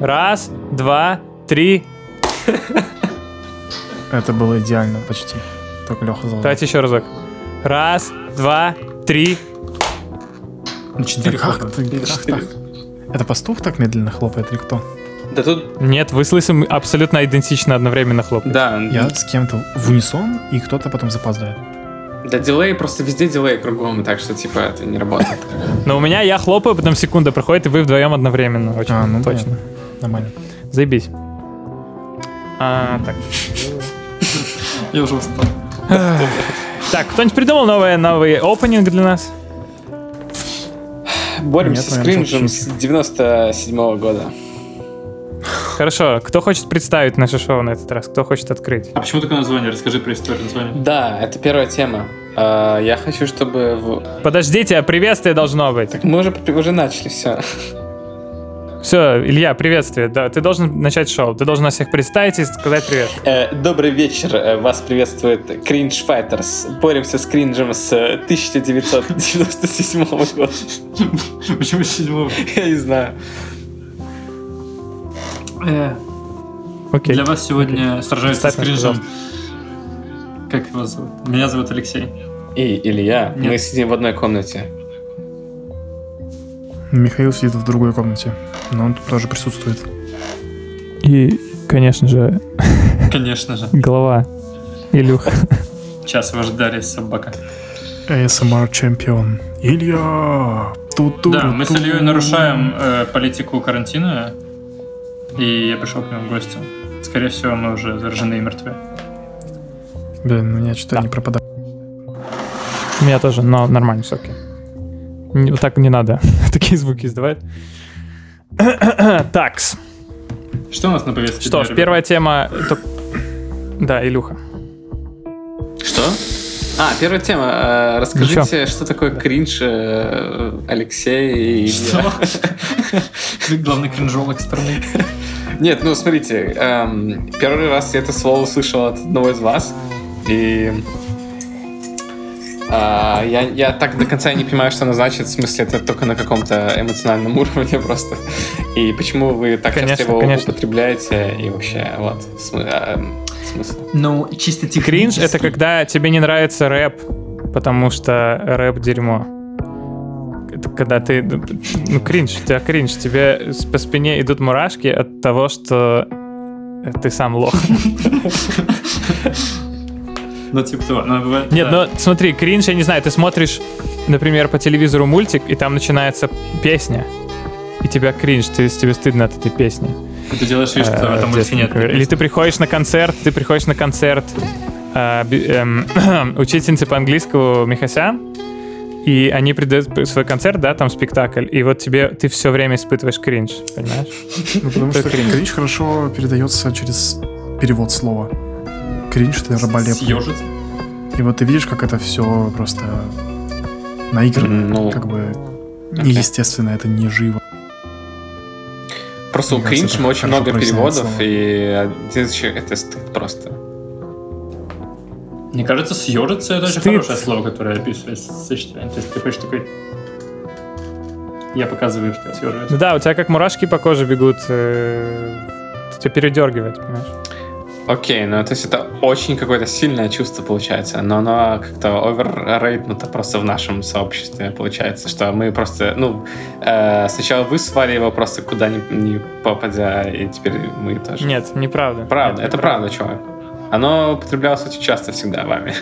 Раз, два, три. Это было идеально почти. Только Леха задал. Давайте еще разок. Раз, два, три. На четыре как хлопают. ты? Как так? Это пастух так медленно хлопает или кто? Да тут, Нет, вы с Лысым абсолютно идентично одновременно хлопаете. да, Я с кем-то в унисон, и кто-то потом запаздывает. да, дилей, просто везде дилей кругом, так что, типа, это не работает. Но у меня я хлопаю, потом секунда проходит, и вы вдвоем одновременно. Очень А, ну точно. понятно. Нормально. Заебись. А, так. Я уже устал. Так, кто-нибудь придумал новый, новый опенинг для нас? Боремся Нет, с наверное, кринжем с 97 года. Хорошо, кто хочет представить наше шоу на этот раз? Кто хочет открыть? А почему такое название? Расскажи про историю названия. Да, это первая тема. А, Я хочу, чтобы... в- Подождите, а приветствие должно быть. Мы уже, уже начали, все. Все, Илья, приветствие. Да, ты должен начать шоу. Ты должен нас всех представить и сказать привет. Э, Добрый вечер, э, вас приветствует Cringe Fighters. Боремся с кринжем с э, 1997 года. Почему седьмого? Я не знаю. Э, Окей. Для вас сегодня сражаются с кринжем. Как его зовут? Меня зовут Алексей. И Илья, мы сидим в одной комнате. Михаил сидит в другой комнате, но он тут тоже присутствует. И, конечно же, Конечно же. голова. Илюха. Час в ожидании собака. ASMR чемпион. Илья! Тут Да, мы с Ильей нарушаем э, политику карантина, и я пришел к нему в гости. Скорее всего, мы уже заражены и мертвы. Блин, у меня что-то Да. не пропадает. У меня тоже, но нормально, все окей. Не- Вот так не надо такие звуки издавать. Такс. Что у нас на повестке? Что ж, первая тема... Да, Илюха. Что? А, первая тема. Э, Расскажите, что такое кринж, э, Алексей и. Что? Ты главный кринжолог страны. Нет, ну смотрите, эм, первый раз я это слово услышал от одного из вас, и а, я, я так до конца не понимаю, что оно значит, в смысле, это только на каком-то эмоциональном уровне просто. И почему вы так Конечно, часто его конечно. употребляете, и вообще, вот, эм, смысл. Ну, чисто Кринж — технически. это когда тебе не нравится рэп, потому что рэп — дерьмо. Это когда ты... Ну, кринж, у тебя кринж. Тебе по спине идут мурашки от того, что ты сам лох. Ну, типа того. Ну, бывает, Нет, да. ну смотри, кринж, я не знаю, ты смотришь, например, по телевизору мультик, и там начинается песня, и тебя кринж, ты, тебе стыдно от этой песни. Ты делаешь вид, что в Э, этом детстве, мультике нет. например. Или ты приходишь на концерт, ты приходишь на концерт э, эм, учительницы по английскому Михасян, и они придают свой концерт, да, там спектакль, и вот тебе ты все время испытываешь кринж, понимаешь? Ну, потому что кринж хорошо передается через перевод слова. Кринж это раболепный. Съежится. И вот ты видишь, как это все просто наиграно, Ну, как бы неестественно, это не живо. просто у мне кажется, кринж очень много переводов, слово. и один из это стыд просто. Мне кажется, съежиться это очень хорошее слово, которое описывает сочетание. То есть ты хочешь такой... Я показываю, что я съеживаюсь. Да, у тебя как мурашки по коже бегут, э, тебя передергивает, понимаешь? Окей, ну то есть это очень какое-то сильное чувство получается, но оно как-то оверрейтнуто просто в нашем сообществе получается, что мы просто, ну, э, сначала высвали его просто куда ни, ни попадя, и теперь мы тоже. Нет, неправда. Правда, Нет, это правда, чувак. Оно употреблялось очень часто всегда вами.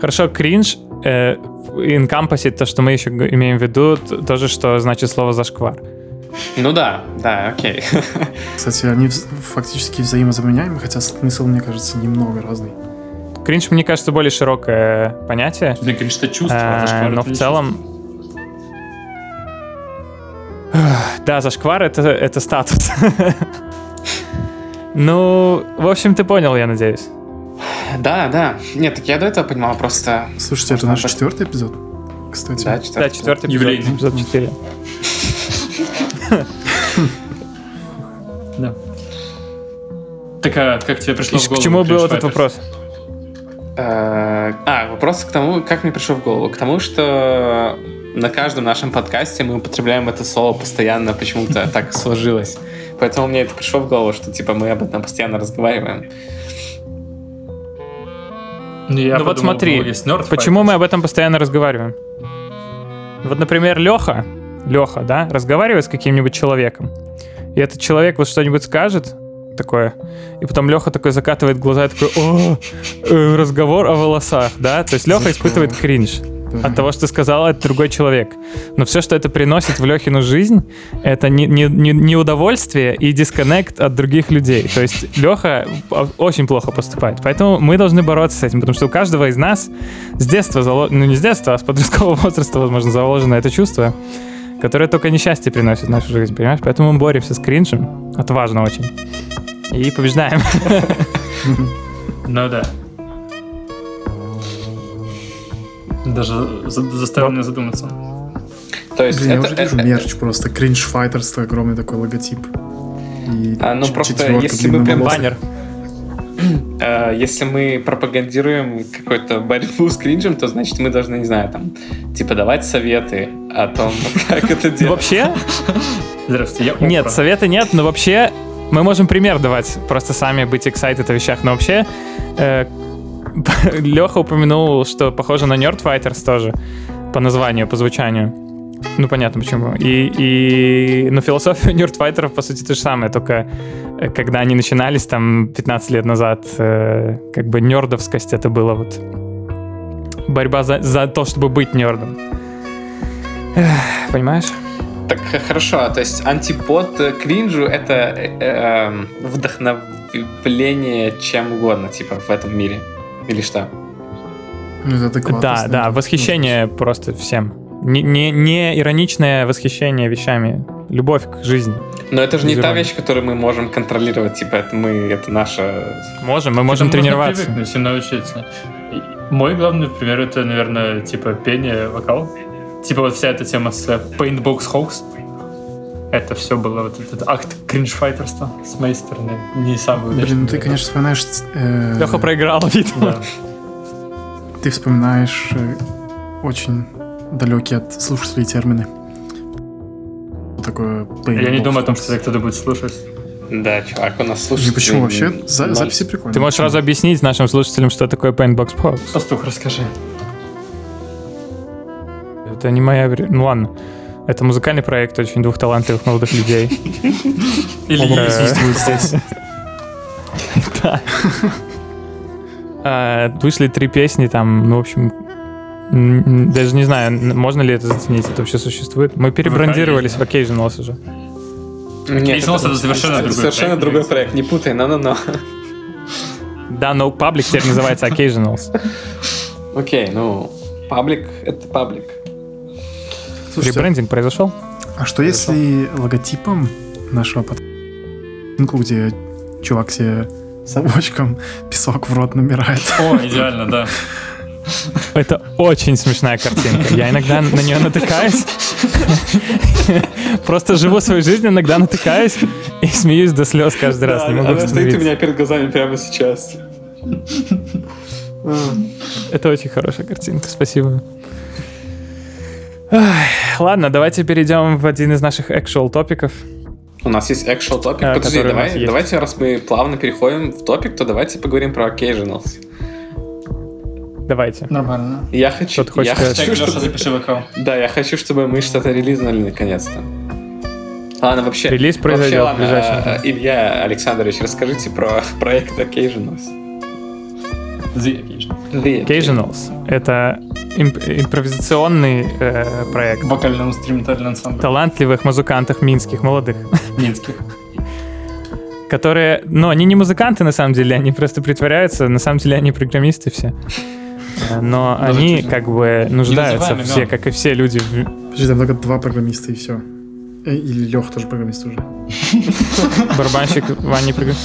Хорошо, кринж э, инкампасит то, что мы еще имеем в виду, тоже, что значит слово зашквар. Ну да, да, окей. Кстати, они фактически взаимозаменяемы, хотя смысл, мне кажется, немного разный. Кринж, мне кажется, более широкое понятие, Блин, конечно, что чувство, а зашквар но это в целом... Да, зашквар это, это статус. Ну, в общем, ты понял, я надеюсь. Да, да. Нет, так я до этого понимал просто... Слушайте, это наш четвертый эпизод, кстати. Да, Да, четвертый. четвертый эпизод, эпизод 4. Да. Так, а как тебе пришло в К голову? чему был этот вопрос? Э, А, вопрос к тому, как мне пришел в голову. К тому, что на каждом нашем подкасте мы употребляем это слово постоянно, почему-то так сложилось. Поэтому мне это пришло в голову, что типа мы об этом постоянно разговариваем. Я ну вот подумал, смотри, ну, почему мы об этом постоянно разговариваем? Вот, например, Леха, Леха, да, разговаривает с каким-нибудь человеком, и этот человек вот что-нибудь скажет такое, и потом Леха такой закатывает глаза и такой, о, э, разговор о волосах, да, то есть Леха испытывает кринж от того, что сказал этот другой человек. Но все, что это приносит в Лехину жизнь, это не, не, не, не удовольствие и дисконнект от других людей. То есть Леха очень плохо поступает. Поэтому мы должны бороться с этим, потому что у каждого из нас с детства, зало... ну не с детства, а с подросткового возраста, возможно, заложено это чувство, которое только несчастье приносит в нашу жизнь, понимаешь? Поэтому мы боремся с кринжем, отважно очень, и побеждаем. Ну да. Даже за- заставил меня задуматься. То есть Блин, я это, уже вижу это- мерч просто. Cringe Fighters, огромный такой логотип. И А, ну, просто если мы прям. Баннер. Э, если мы пропагандируем какую-то борьбу с кринжем, то значит мы должны, не знаю, там, типа давать советы о том, как это делать. Вообще, Здравствуйте, я Нет, Опра. совета нет, но вообще мы можем пример давать, просто сами быть excited о вещах. Но вообще Леха упомянул, что похоже на Nerd Fighters тоже по названию, по звучанию. Ну, понятно почему. И, и, ну, философия Fighter, по сути, то же самое, только э, когда они начинались там 15 лет назад, э, как бы нердовскость это было вот борьба за, за то, чтобы быть нердом. Эх, Понимаешь? Так хорошо, то есть антипод э, кринжу это э, эм, вдохновление чем угодно, типа в этом мире. Или что? Ну, это адекватно, Да, да, восхищение просто всем. Не, не, не ироничное восхищение вещами. Любовь к жизни. Но это же не та вещь, которую мы можем контролировать, типа это мы, это наша... Можем, мы можем можно тренироваться. привыкнуть и научиться. Мой главный пример это, наверное, типа пение, вокал. Типа вот вся эта тема с э, Paintbox Hoax. Это все было вот этот акт кринж-файтерства с моей стороны. Не самый удачный. Блин, ну ты, конечно, вспоминаешь... э, Леха проиграл, видимо. Да. Ты вспоминаешь э, очень далекие от слушателей термины. Что такое Я не думаю о том, что кто-то будет слушать. Да, чувак, у нас слушает... Не, почему вообще? За- записи прикольные. Ты можешь сразу объяснить нашим слушателям, что такое Paintbox Box? Пастух, расскажи. Это не моя... Ну ладно. Это музыкальный проект очень двух талантливых молодых людей. Или Оба я присутствуют здесь. Да. А, Вышли три песни там, ну, в общем, даже не знаю, можно ли это заценить, это вообще существует. Мы перебрандировались в Occasionals уже. Нет, Occasionals это совершенно другой Совершенно проект, другой проект, не путай, но-но-но. Да, но паблик теперь называется Occasionals. Окей, ну, паблик — это паблик. Ребрендинг произошел? а что если логотипом нашего подкаста, где чувак себе совочком песок в рот набирает? О, идеально, да. Это очень смешная картинка. Я иногда на нее натыкаюсь. Просто живу свою жизнь, иногда натыкаюсь и смеюсь до слез каждый раз. Не могу она стоит у меня перед глазами прямо сейчас. Это очень хорошая картинка, спасибо. Ладно, давайте перейдем в один из наших actual топиков. У нас есть actual topic. А, Подожди, давай, давайте, раз мы плавно переходим в топик, то давайте поговорим про occasionals. Давайте. Нормально. Я хочу, я сказать? Так, хочу, Леша, чтобы, запиши вокал. да, я хочу, чтобы мы что-то релизнули наконец-то. Ладно, вообще. Релиз вообще, произойдет в ладно, а, время. Илья Александрович, расскажите про проект Occasionals. The Occasion. The Occasionals — это имп- импровизационный э, проект Вокально-инструментальный ансамбль. талантливых музыкантов минских, молодых, Минских. которые, ну, они не музыканты на самом деле, они просто притворяются, на самом деле они программисты все. Э, Но Даже они чуть как бы нуждаются называем все, как и все люди в Подожди, там только два программиста и все. Или Лех тоже программист уже. барабанщик Ваня программ.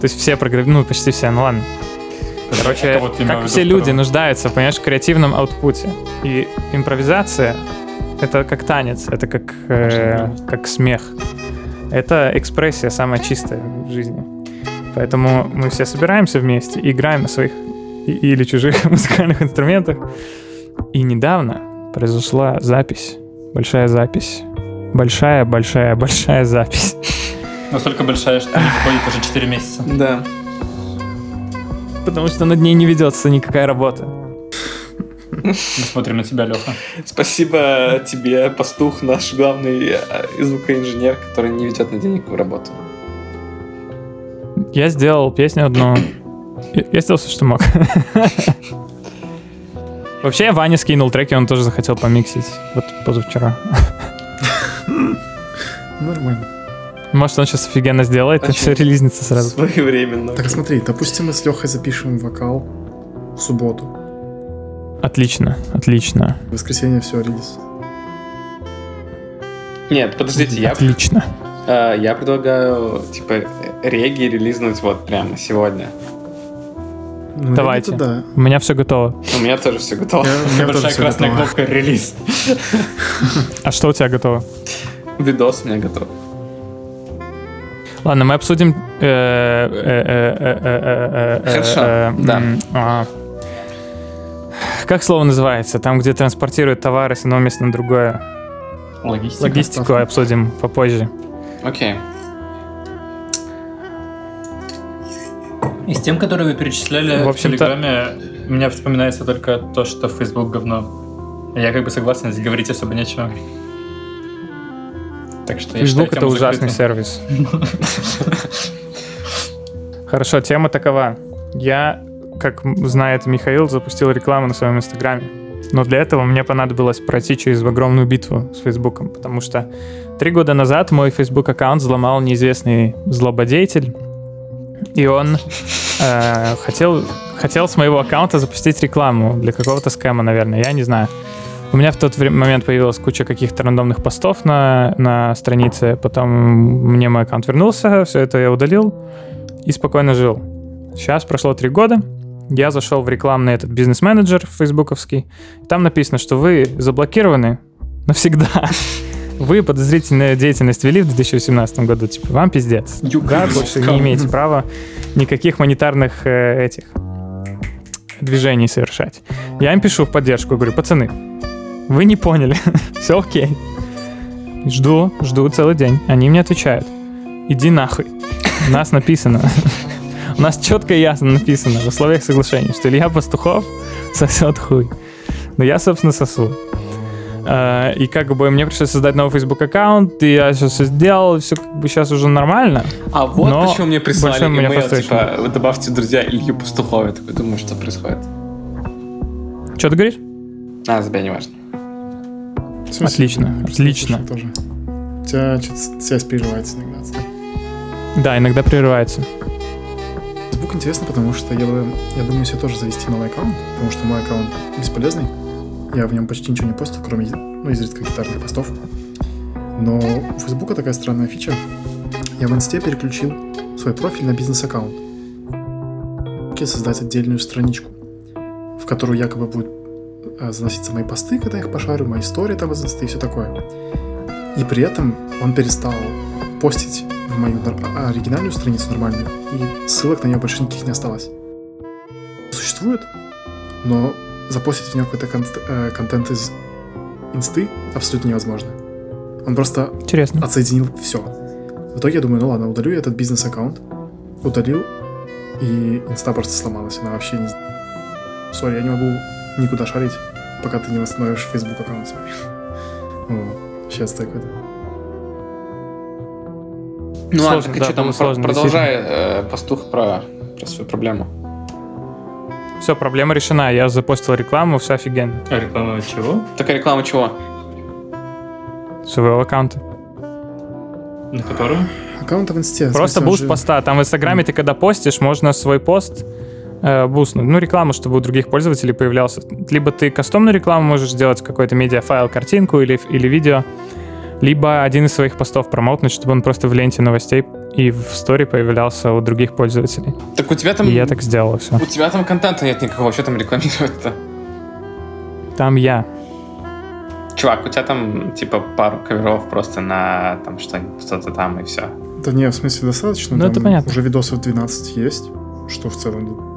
То есть все программисты, ну, почти все, ну ладно. Короче, А кого ты имел в как все люди второго? нуждаются, понимаешь, в креативном аутпуте. И импровизация — это как танец, это как, э, как смех. Это экспрессия самая чистая в жизни. Поэтому мы все собираемся вместе, играем на своих и- или чужих музыкальных инструментах. И недавно произошла запись. Большая запись. Большая, большая, большая запись. Настолько большая, что не выходит уже 4 месяца. Да. Потому что над ней не ведется никакая работа. Мы смотрим на тебя, Леха. Спасибо тебе, пастух, наш главный э, звукоинженер, который не ведет на никакую работу. Я сделал песню одну. Я я сделал все, что мог. Вообще, Ваня скинул треки, он тоже захотел помиксить. Вот позавчера. Нормально. Может, он сейчас офигенно сделает, и Очень. все релизнится сразу. Своевременно. Так смотри, допустим, мы с Лехой запишем вокал в субботу. Отлично, отлично, В воскресенье все, релиз. Нет, подождите, я, отлично. э, я предлагаю, типа, реги релизнуть вот прямо сегодня. Ну, Давайте. да. У меня все готово. У меня тоже все готово. Я- у меня тоже красная готово. кнопка релиз. А что у тебя готово? Видос у меня готов. Ладно, мы обсудим... Хорошо, да. а. Как слово называется? Там, где транспортируют товары с одного места на другое. Логистика. Логистику доставка. обсудим попозже. Окей. С тем, которые вы перечисляли В в, Телеграме, у меня вспоминается только то, что Facebook говно. Я как бы согласен, здесь говорить особо нечего. Так что я Facebook считаю, это ужасный закрытой. сервис. Хорошо, тема такова. Я, как знает Михаил, запустил рекламу на своем инстаграме. Но для этого мне понадобилось пройти через огромную битву с Фейсбуком, потому что три года назад мой Facebook аккаунт взломал неизвестный злободеятель, и он э, хотел, хотел с моего аккаунта запустить рекламу для какого-то схема, наверное, я не знаю. У меня в тот момент появилась куча каких-то рандомных постов на, на странице, потом мне мой аккаунт вернулся, все это я удалил и спокойно жил. Сейчас прошло три года, я зашел в рекламный этот бизнес-менеджер фейсбуковский, там написано, что вы заблокированы навсегда. Вы подозрительную деятельность вели в 2018 году, типа, вам пиздец. Да, больше не имеете права никаких монетарных э, этих движений совершать. Я им пишу в поддержку, говорю, пацаны, вы не поняли, все окей. Жду, жду целый день. Они мне отвечают, иди нахуй. У нас написано, у нас четко и ясно написано в условиях соглашения, что Илья Пастухов сосет хуй. Но я, собственно, сосу. А, И как бы мне пришлось создать новый Facebook аккаунт, и я сейчас все сделал, все как бы сейчас уже нормально. А вот Но почему мне прислали имейл, типа, вы добавьте друзья Илью Пастухова. Я такой думаю, что происходит. Что ты говоришь? А, за тебя не важно. Смысле, Отлично, отлично. Тоже. У тебя что-то связь прерывается иногда. Да, иногда прерывается. Facebook интересно, потому что я, бы, я думаю себе тоже завести новый аккаунт, потому что мой аккаунт бесполезный. Я в нем почти ничего не постил, кроме ну, изредка гитарных постов. Но у Facebook такая странная фича. Я в инсте переключил свой профиль на бизнес-аккаунт. Создать отдельную страничку, в которую якобы будут э, заноситься мои посты, когда я их пошарю, мои истории там из и все такое. И при этом он перестал постить в мою а, оригинальную страницу нормальную, и ссылок на нее больше никаких не осталось. Существует, но запостить в нее какой-то конт- э, контент из инсты абсолютно невозможно. Он просто Интересно. отсоединил все. В итоге я думаю, ну ладно, удалю я этот бизнес-аккаунт. Удалил, и инста просто сломалась. Она вообще не... Sorry, я не могу никуда шарить, пока ты не восстановишь Facebook аккаунт свой. Сейчас такое. Ну ладно, что там, сложно, продолжай, э, пастух, про, про свою проблему. Все, проблема решена. Я запостил рекламу, все офигенно. А реклама чего? Такая реклама чего? Своего аккаунта. На котором? Аккаунт в инсте. Просто смысле, boost же- поста. Там в Инстаграме ты когда постишь, можно свой пост э, бустнуть. Ну, рекламу, чтобы у других пользователей появлялся. Либо ты кастомную рекламу можешь сделать, какой-то медиафайл, картинку или, или видео, либо один из своих постов промотнуть, чтобы он просто в ленте новостей и в story появлялся у других пользователей. Так у тебя там... И я так сделал все. У тебя там контента нет никакого, что там рекламировать-то? Там я. Чувак, у тебя там типа пару коверов просто на там что-нибудь, что-то там и все. Да не, в смысле достаточно. Ну, это понятно. Уже видосов 12 есть, что в целом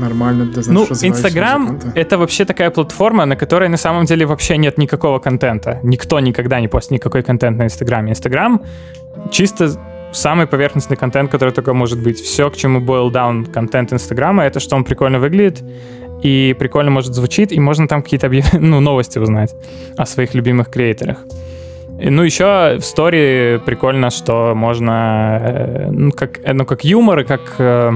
нормально для, Ну, Инстаграм это вообще такая платформа, на которой на самом деле вообще нет никакого контента. Никто никогда не постит никакой контент на Инстаграме. Инстаграм чисто самый поверхностный контент, который только может быть. Все, к чему boil down контент Инстаграма, это что он прикольно выглядит и прикольно может звучит, и можно там какие-то объяв- ну, новости узнать о своих любимых креаторах. И, Ну, еще в стори прикольно, что можно, э, ну, как, э, ну, как юмор и как э,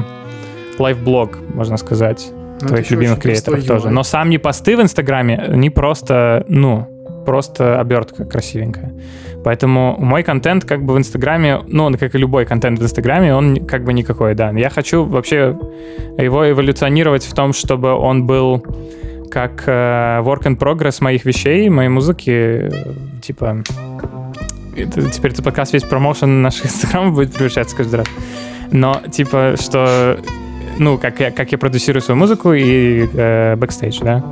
лайфблог, можно сказать Ну, это твоих любимых креаторов тоже. Но сам не посты в Инстаграме, они просто, ну, просто обертка красивенькая. Поэтому мой контент как бы в Инстаграме, ну, он, как и любой контент в Инстаграме, он как бы никакой, да. Я хочу вообще его эволюционировать в том, чтобы он был как э, work in progress моих вещей, моей музыки, типа... это- теперь этот подкаст весь промоушен наших инстаграмов будет превращаться каждый раз. Но, типа, что ну, как я, как я продюсирую свою музыку и э, бэкстейдж, да.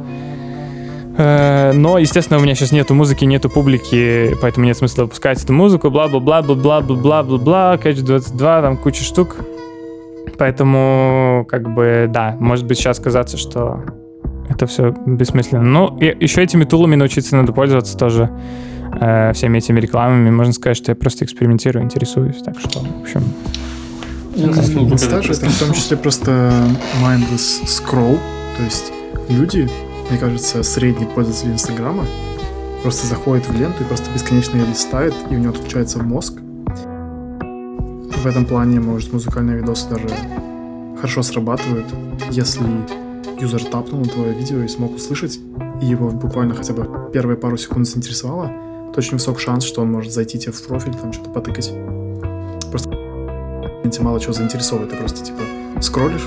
Э, но, естественно, у меня сейчас нету музыки, нету публики, поэтому нет смысла выпускать эту музыку, бла-бла-бла-бла-бла-бла-бла-бла, Catch 22, там куча штук. Поэтому, как бы, да, может быть сейчас казаться, что это все бессмысленно. Ну, и еще этими тулами научиться надо пользоваться тоже, э, всеми этими рекламами. Можно сказать, что я просто экспериментирую, интересуюсь. Так что, в общем, Это в том числе просто mindless scroll. То есть люди, мне кажется, средний пользователь Инстаграма просто заходит в ленту и просто бесконечно ее листает, и у него отключается мозг. В этом плане, может, музыкальные видосы даже хорошо срабатывают, если юзер тапнул на твое видео и смог услышать, и его буквально хотя бы первые пару секунд заинтересовало, то очень высок шанс, что он может зайти тебе в профиль, там что-то потыкать. Тебя мало чего заинтересовывает. Ты просто, типа, скроллишь,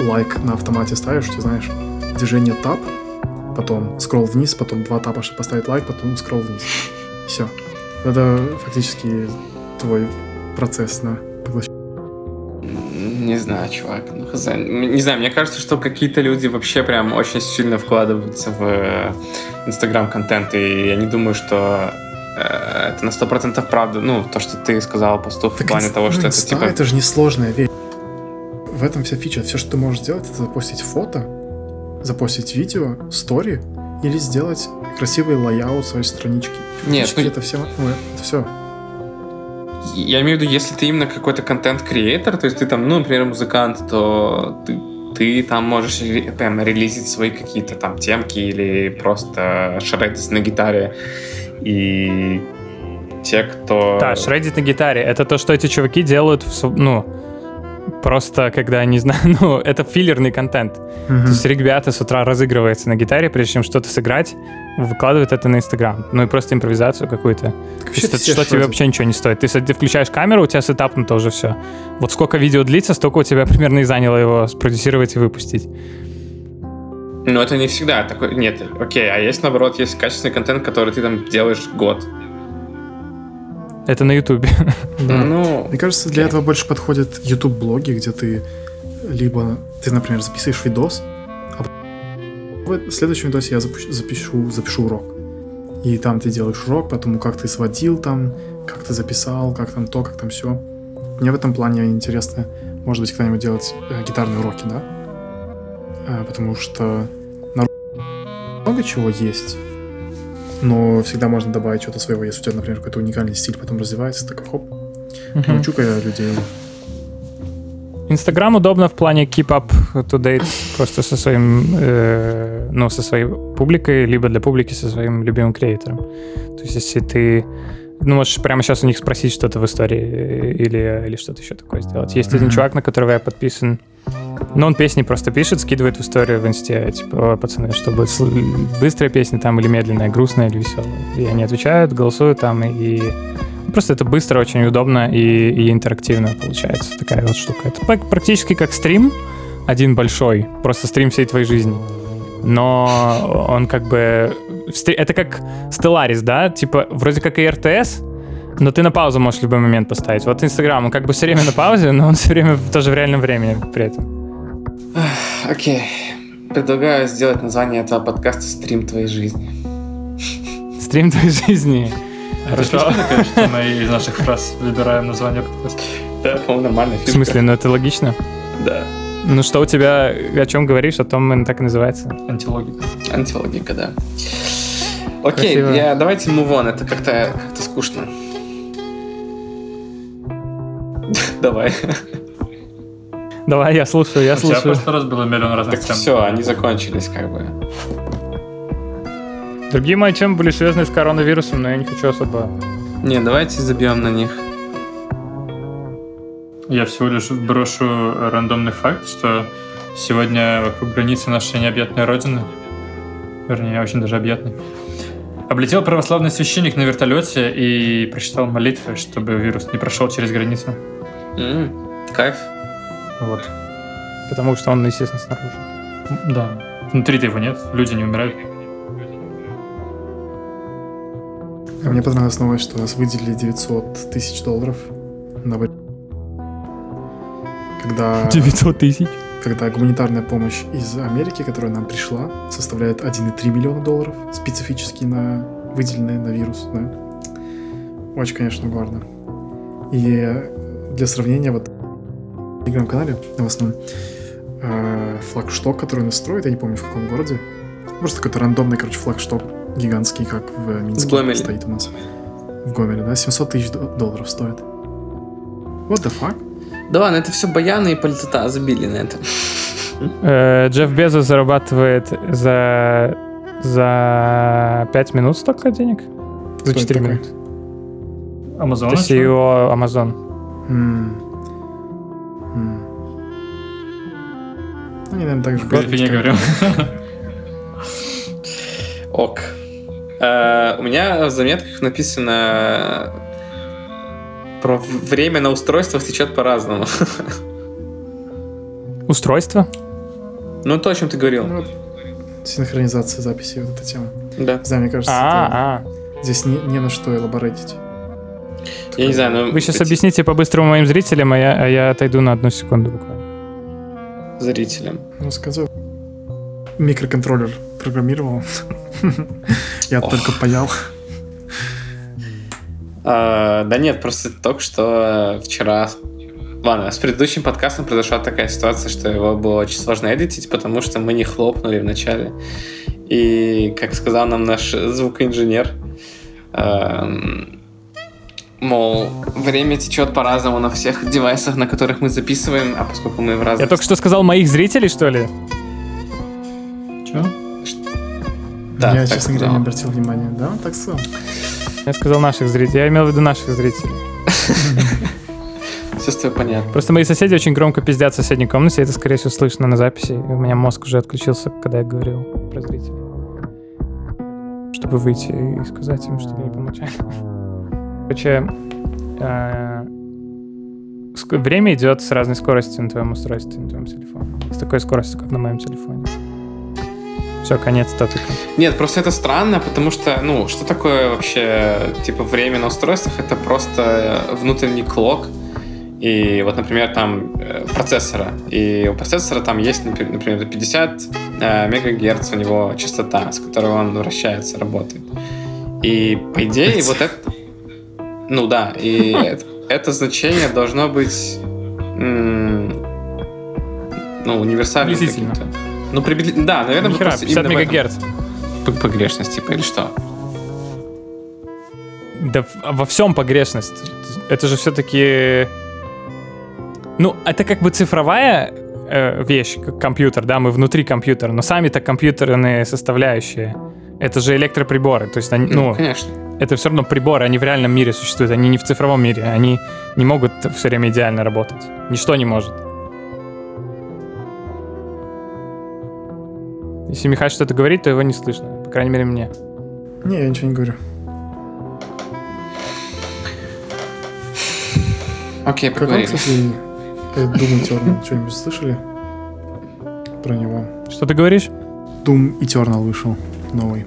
лайк на автомате ставишь, ты знаешь, движение тап, потом скролл вниз, потом два тапа, чтобы поставить лайк, потом скролл вниз. Все. Это фактически твой процесс на. Не знаю, чувак. Ну, хз. Не знаю, мне кажется, что какие-то люди вообще прям очень сильно вкладываются в э, инстаграм-контент, и я не думаю, что это на 100% правда. Ну, то, что ты сказал по в плане инст- того, ну, что это инста типа... это же несложная вещь. В этом вся фича. Все, что ты можешь сделать, это запостить фото, запостить видео, стори или сделать красивый layout своей странички. Нет, ну- это все, ну, это все. Я имею в виду, если ты именно какой-то content creator, то есть ты там, ну, например, музыкант, то ты, ты там можешь прям релизить свои какие-то там темки или просто шредить на гитаре. И те, кто... Да, шредить на гитаре. Это то, что эти чуваки делают, в, ну, просто когда, не знаю, ну, это филлерный контент. То есть ребята с утра разыгрываются на гитаре, прежде чем что-то сыграть, выкладывают это на Инстаграм. Ну и просто импровизацию какую-то. То есть это что тебе вообще ничего не стоит. Ты, ты включаешь камеру, у тебя сетапнуто уже все. Вот сколько видео длится, столько у тебя примерно и заняло его спродюсировать и выпустить. Ну, это не всегда такой... Нет, окей, а есть, наоборот, есть качественный контент, который ты там делаешь год. Это на Ютубе. Да. Ну, Мне кажется, для этого больше подходят YouTube-блоги, где ты либо ты, например, записываешь видос, а в следующем видосе я запущу- запишу, запишу урок. И там ты делаешь урок, потому как ты сводил там, как ты записал, как там то, как там все. Мне в этом плане интересно, может быть, когда-нибудь делать э, гитарные уроки, да? Э, потому что много чего есть, но всегда можно добавить что-то своего, если у тебя, например, какой-то уникальный стиль потом развивается, такой хоп, научу-ка я людей. Инстаграм удобно в плане keep up to date просто со своим, э, ну, со своей публикой, либо для публики со своим любимым креатором. То есть, если ты, ну, можешь прямо сейчас у них спросить что-то в истории э, или, или что-то еще такое сделать. Есть один чувак, на которого я подписан, но он песни просто пишет, скидывает в историю в инсте, типа, «О, пацаны, что будет сл- быстрая песня там или медленная, грустная или веселая. И они отвечают, голосуют там, и Просто это быстро, очень удобно и, и интерактивно получается такая вот штука. Это практически как стрим, один большой, просто стрим всей твоей жизни. Но он как бы... Это как Stellaris, да? Типа, вроде как и РТС, но ты на паузу можешь в любой момент поставить. Вот Инстаграм, он как бы все время на паузе, но он все время тоже в реальном времени при этом. окей. Предлагаю сделать название этого подкаста «Стрим твоей жизни». Стрим твоей жизни. Это смешно, конечно, что мы из наших фраз выбираем название подкаста. Да, по-моему, нормально. В смысле, ну это логично? Да. Ну что у тебя, о чем говоришь, о том так и называется. Антилогика. Антилогика, да. Окей, я, давайте move on, это как-то как скучно. Давай. Давай, я слушаю, я У тебя в слушаю. прошлый раз было миллион разных Так тем. все, они закончились как бы. Другие мои темы были связаны с коронавирусом, но я не хочу особо... Не, давайте забьем на них. Я всего лишь брошу рандомный факт, что сегодня вокруг границы нашей необъятной родины, вернее, очень даже объятной, облетел православный священник на вертолете и прочитал молитвы, чтобы вирус не прошел через границу. М, Кайф. Вот. Потому что он, естественно, снаружи. Да. Внутри-то его нет, люди не умирают. А мне понравилась новость, что нас выделили 900 тысяч долларов на когда, 900 тысяч. когда гуманитарная помощь из Америки, которая нам пришла, составляет 1,3 миллиона долларов, специфически на выделенные на вирус. Да? Очень, конечно, гордо. И для сравнения, вот в телеграм-канале новостном э, флагшток, который нас строит, я не помню в каком городе, просто какой-то рандомный, короче, флагшток гигантский, как в Минске Гомеле. стоит у нас. В Гомеле, да? 700 тысяч до- долларов стоит. What the fuck? Да ладно, это все баяны и политота забили на это. Э, Джефф Безос зарабатывает за, за 5 минут столько денег? За Кто это 4 такой? минуты. Амазон. Это CEO Amazon. М. М. Они, наверное, так же платят, фигню как- говорил. Ок. Э, У меня в заметках написано про в- время на устройствах течет по-разному. Устройство? Ну, то, о чем ты говорил. Ну, вот Синхронизация записи, вот эта тема. Да. Не знаю, мне кажется, А, а. здесь не, не на что элаборатить. Я не знаю, но... Вы сейчас объясните по-быстрому моим зрителям, а я, а я отойду на одну секунду буквально. Зрителям. Ну, сказал. Микроконтроллер программировал. Я только паял. А, да нет, просто только что вчера... Ладно, с предыдущим подкастом произошла такая ситуация, что его было очень сложно эдитить, потому что мы не хлопнули в начале. И, как сказал нам наш звукоинженер, эм, мол, время течет по-разному на всех девайсах, на которых мы записываем, а поскольку мы в разных... Я только что сказал моих зрителей, что ли? Чё? Да, Я, честно говоря, не обратил внимания. Да, он так сказал. Я сказал наших зрителей. Я имел в виду наших зрителей. Все с тобой понятно. Просто мои соседи очень громко пиздят в соседней комнате, это, скорее всего, слышно на записи. И у меня мозг уже отключился, когда я говорил про зрителей. Чтобы выйти и сказать им, чтобы они помолчали. Короче, э, время идет с разной скоростью на твоем устройстве, на твоем телефоне. С такой скоростью, как на моем телефоне. Все, конец топика. Нет, просто это странно, потому что, ну, что такое вообще, типа, время на устройствах? Это просто внутренний клок. И вот, например, там э, процессора. И у процессора там есть, напр- например, 50 э, мегагерц у него частота, с которой он вращается, работает. И, по идее, вот это... Ну да, и это, значение должно быть ну, универсальным каким-то. Ну, приблизительно, да, наверное, Нихера, просто 50 именно в этом. мегагерц. Погрешность, типа, или что? Да в- во всем погрешность. Это же все-таки... Ну, это как бы цифровая э, вещь, как компьютер, да, мы внутри компьютера, но сами-то компьютерные составляющие, это же электроприборы, то есть они, Ну, ну, конечно. Это все равно приборы, они в реальном мире существуют, они не в цифровом мире, они не могут все время идеально работать. Ничто не может. Если Михаил что-то говорит, то его не слышно. По крайней мере, мне. Не, я ничего не говорю. Окей, Как вам, поговорили. кстати, э, Doom Eternal? Что-нибудь слышали про него? Что ты говоришь? Doom Eternal вышел новый.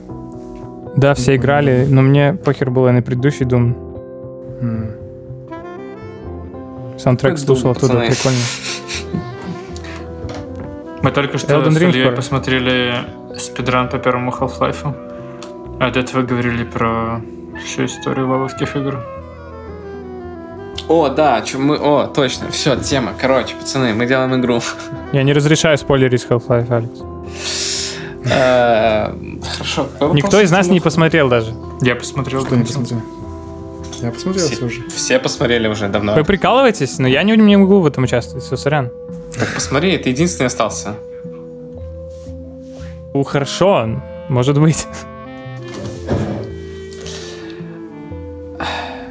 Да, все играли, но мне похер было и на предыдущий Doom. М. Саундтрек Какой Doom, слушал оттуда, пацаны? прикольно. Мы только что Elden с Ring Ильей скоро. посмотрели спидран по первому Half-Life. А до этого говорили про всю историю валовских игр. О, да, чё мы... О, точно, все, тема. Короче, пацаны, мы делаем игру. Я не разрешаю спойлерить Half-Life, Алекс. Э, Хорошо. какой Никто из нас не посмотрел даже. Я посмотрел. Что не посмотрел? Я посмотрел Все, все уже. все посмотрели уже давно. Вы прикалываетесь? Но я не, не могу в этом участвовать, все, сорян. Так посмотри, ты единственный остался. Ну, хорошо, может быть.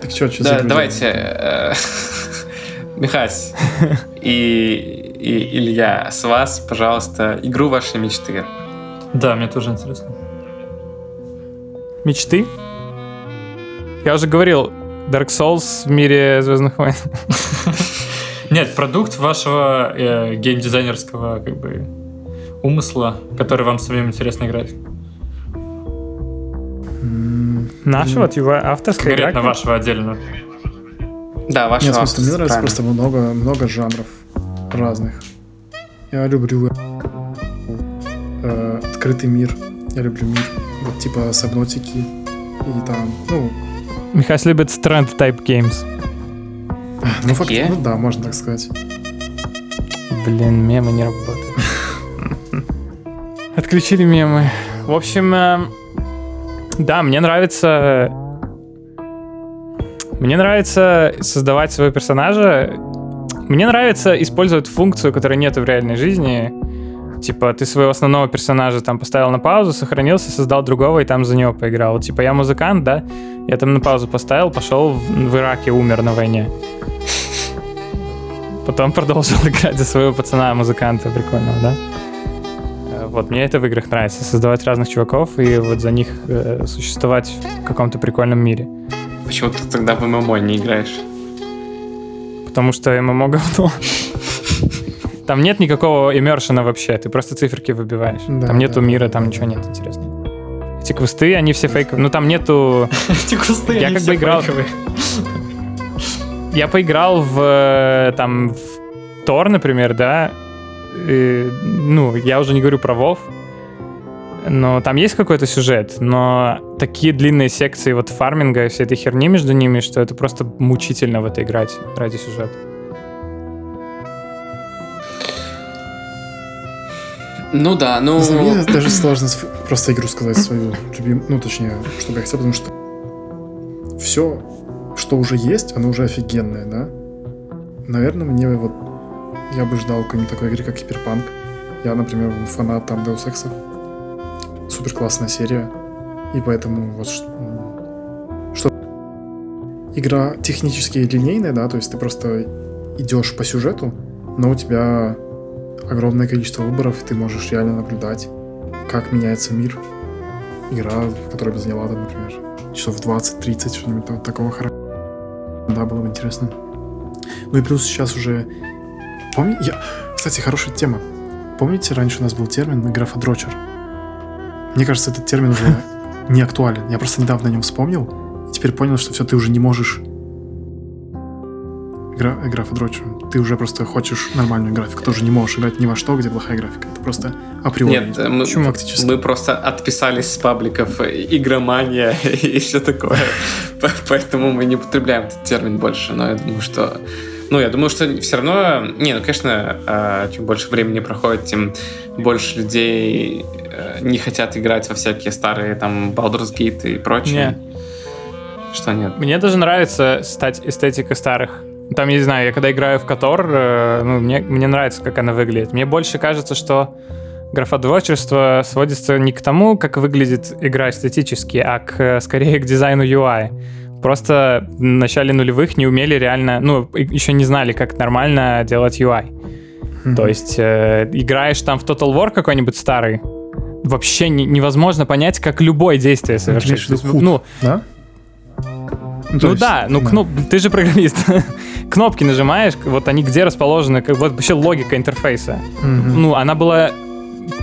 Так что, что Да, давайте, э, Михась и, и Илья, с вас, пожалуйста, игру вашей мечты. Да, мне тоже интересно. Мечты? Я уже говорил, Dark Souls в мире Звездных войн. Нет, продукт вашего э, геймдизайнерского как бы умысла, который вам самим интересно играть. Нашего, типа, авторская игра. Конкретно вашего отдельно. Да, ваш Нет, смысле, мне нравится правильно. просто много, много жанров разных. Я люблю э, открытый мир. Я люблю мир. Типа сабнотики и там, ну, Михас любит Strand Type Games. ну, факт, Какие? ну да, можно так сказать. Блин, мемы не работают. Отключили мемы. В общем, э, да, мне нравится... Мне нравится создавать своего персонажа. Мне нравится использовать функцию, которой нет в реальной жизни. Типа, ты своего основного персонажа там поставил на паузу, сохранился, создал другого и там за него поиграл. Типа, я музыкант, да? Я там на паузу поставил, пошел в, в Ираке, умер на войне. Потом продолжил играть за своего пацана-музыканта прикольного, да? Э, Вот, мне это в играх нравится, создавать разных чуваков и вот за них э, существовать в каком-то прикольном мире. Почему ты тогда в ММО не играешь? Потому что ММО говно. Там нет никакого иммершена вообще, ты просто циферки выбиваешь. Да, там нету да, мира, там да, ничего нет интересного. Эти квесты, они все фейковые. Ну там нету... Эти кусты, Я как бы играл-. Я поиграл в э, там в Тор, например, да. Ну, я уже не говорю про Вов. Но там есть какой-то сюжет, но такие длинные секции вот фарминга и всей этой херни между ними, что это просто мучительно в это играть ради сюжета. Ну да, ну... Не Мне даже сложно просто игру сказать свою любимую, ну, точнее, что бы я хотел, потому что все, что уже есть, оно уже офигенное, да? Наверное, мне вот... Я бы ждал какой-нибудь такой игры, как Киберпанк. Я, например, фанат там Deus Ex. Супер классная серия. И поэтому вот что... Игра технически линейная, да, то есть ты просто идешь по сюжету, но у тебя огромное количество выборов, и ты можешь реально наблюдать, как меняется мир. Игра, которая бы заняла, там, например, часов 20-30, что-нибудь такого характера. Да, было бы интересно. Ну и плюс сейчас уже... Помни... Я... Кстати, хорошая тема. Помните, раньше у нас был термин графодрочер? Мне кажется, этот термин уже не актуален. Я просто недавно о нем вспомнил, и теперь понял, что все, ты уже не можешь Гра графодрочер. Ты уже просто хочешь нормальную графику. Ты уже не можешь играть ни во что, где плохая графика. Это просто априори. Нет, мы, Почему? Фактически. мы просто отписались с пабликов игромания и все такое. По- Поэтому мы не употребляем этот термин больше. Но я думаю, что... Ну, я думаю, что все равно... Не, ну, конечно, а, чем больше времени проходит, тем больше людей э, не хотят играть во всякие старые там Baldur's Gate и прочее. Что нет? Мне даже нравится стать эстетика старых. Там, я не знаю, я когда играю в Котор, э, ну, мне, мне нравится, как она выглядит. Мне больше кажется, что графодрочерство сводится не к тому, как выглядит игра эстетически, а к, э, скорее к дизайну UI. Просто в начале нулевых не умели реально, ну, еще не знали, как нормально делать UI. Мгм. То есть э, играешь там в Total War какой-нибудь старый, вообще не- невозможно понять, как любое действие Ты совершить. хук, ну, Да? то ну есть, да, ну кноп... ты же программист. Кнопки нажимаешь, вот они где расположены, как вот вообще логика интерфейса. Мгм. Ну, она была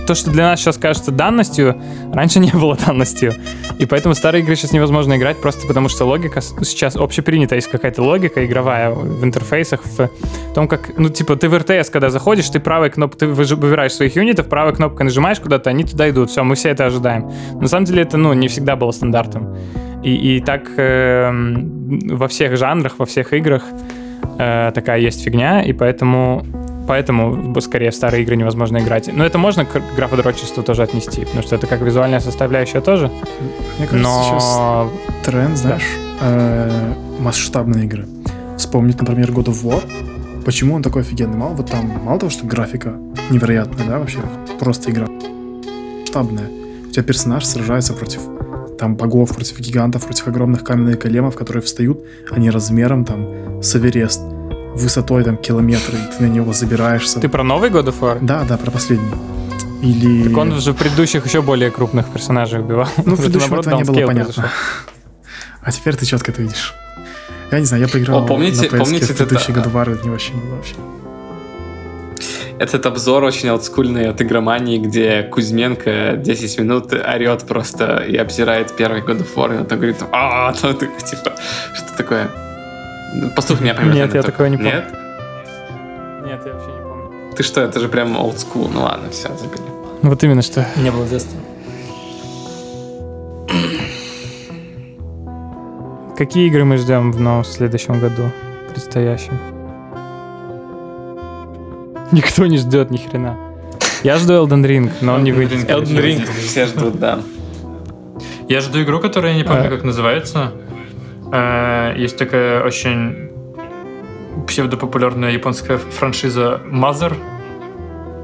то, что для нас сейчас кажется данностью, раньше не было данностью. И поэтому старые игры сейчас невозможно играть просто потому, что логика сейчас общепринята. Есть какая-то логика игровая в интерфейсах, в том, как, ну, типа, ты в РТС, когда заходишь, ты правой кнопкой, ты выбираешь своих юнитов, правой кнопкой нажимаешь куда-то, они туда идут. Все, мы все это ожидаем. На самом деле это, ну, не всегда было стандартом. И, и так эм, во всех жанрах, во всех играх э, такая есть фигня, и поэтому поэтому скорее в старые игры невозможно играть. Но это можно к графодрочеству тоже отнести, потому что это как визуальная составляющая тоже. Мне кажется, Но сейчас тренд, знаешь, э, масштабные игры. Вспомнить, например, God of War. Почему он такой офигенный? Мало вот там, мало того, что графика невероятная, да, вообще, просто игра масштабная. У тебя персонаж сражается против там богов, против гигантов, против огромных каменных големов, которые встают, они размером там с Эверест, высотой там километры, и ты на него забираешься. ты про новый God of War? Да, да, про последний. Или... Так он же в предыдущих еще более крупных персонажей убивал. Ну, в предыдущем наоборот, этого не было понятно. произошел. А теперь ты четко это видишь. Я не знаю, я поиграл О, помните- на PS помните в предыдущий это- God of War, это не вообще не было вообще. Этот обзор очень олдскульный от игромании, где Кузьменко 10 минут орет просто и обзирает первый God of War, и он там говорит, а, то ты, типа, что такое? Ну, Послушай меня поймет. Нет, я такого не помню. Нет? Нет, я вообще не помню. Ты что, это же прям олдскул. Ну ладно, все, забили. Вот именно что. Не было детства. Какие игры мы ждем в новом следующем году, предстоящем? Никто не ждет ни хрена. Я жду Elden Ring, но он не выйдет. Elden Ring все ждут, да. Я жду игру, которая я не помню, А. как называется. Э, Есть такая очень псевдопопулярная японская франшиза Mother.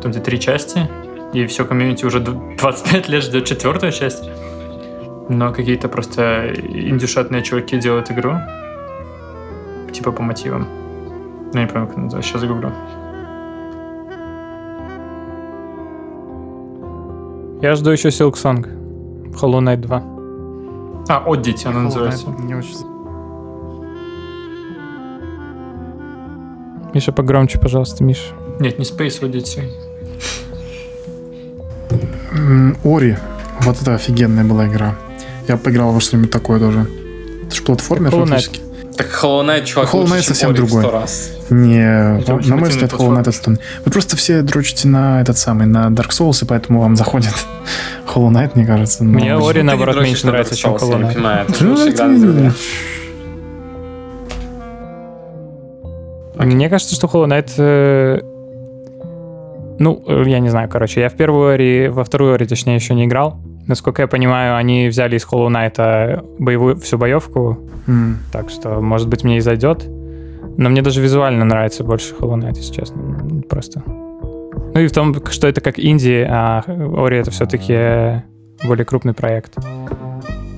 Там где три части. И все комьюнити уже д- 25 лет ждет четвертую часть. Но какие-то просто индюшатные чуваки делают игру. Типа по мотивам. Ну, я не помню, как называется. Сейчас загуглю. Я жду еще Silk Song. Hollow Knight 2. А, Оддити она называется. Не очень... Миша, погромче, пожалуйста, Миша. Нет, не Space Oddity. Ори. Вот это офигенная была игра. Я поиграл во что-нибудь такое тоже. Это же платформер Hollow Knight. фактически. Так Hollow Knight, чувак, Hollow Knight совсем другой. раз. Не, Это на мой взгляд, Hollow. Knight отстойный. Вы просто все дрочите на этот самый, на Dark Souls, и поэтому вам заходит Hollow Knight, мне кажется. но- Мне Ори, наоборот, меньше на нравится, чем? Hollow Я не Knight. понимаю, это же Ну, это. Мне кажется, что Hollow Knight... э, Ну, э, я не знаю, короче. Я в первую Ори, во вторую Ори, точнее, еще не играл. Насколько я понимаю, они взяли из Hollow Knight боевую, всю боевку, так что, может быть, мне и зайдет. Но мне даже визуально нравится больше Hollow Knight, если честно. Просто. Ну и в том, что это как инди, а Ори это все-таки более крупный проект.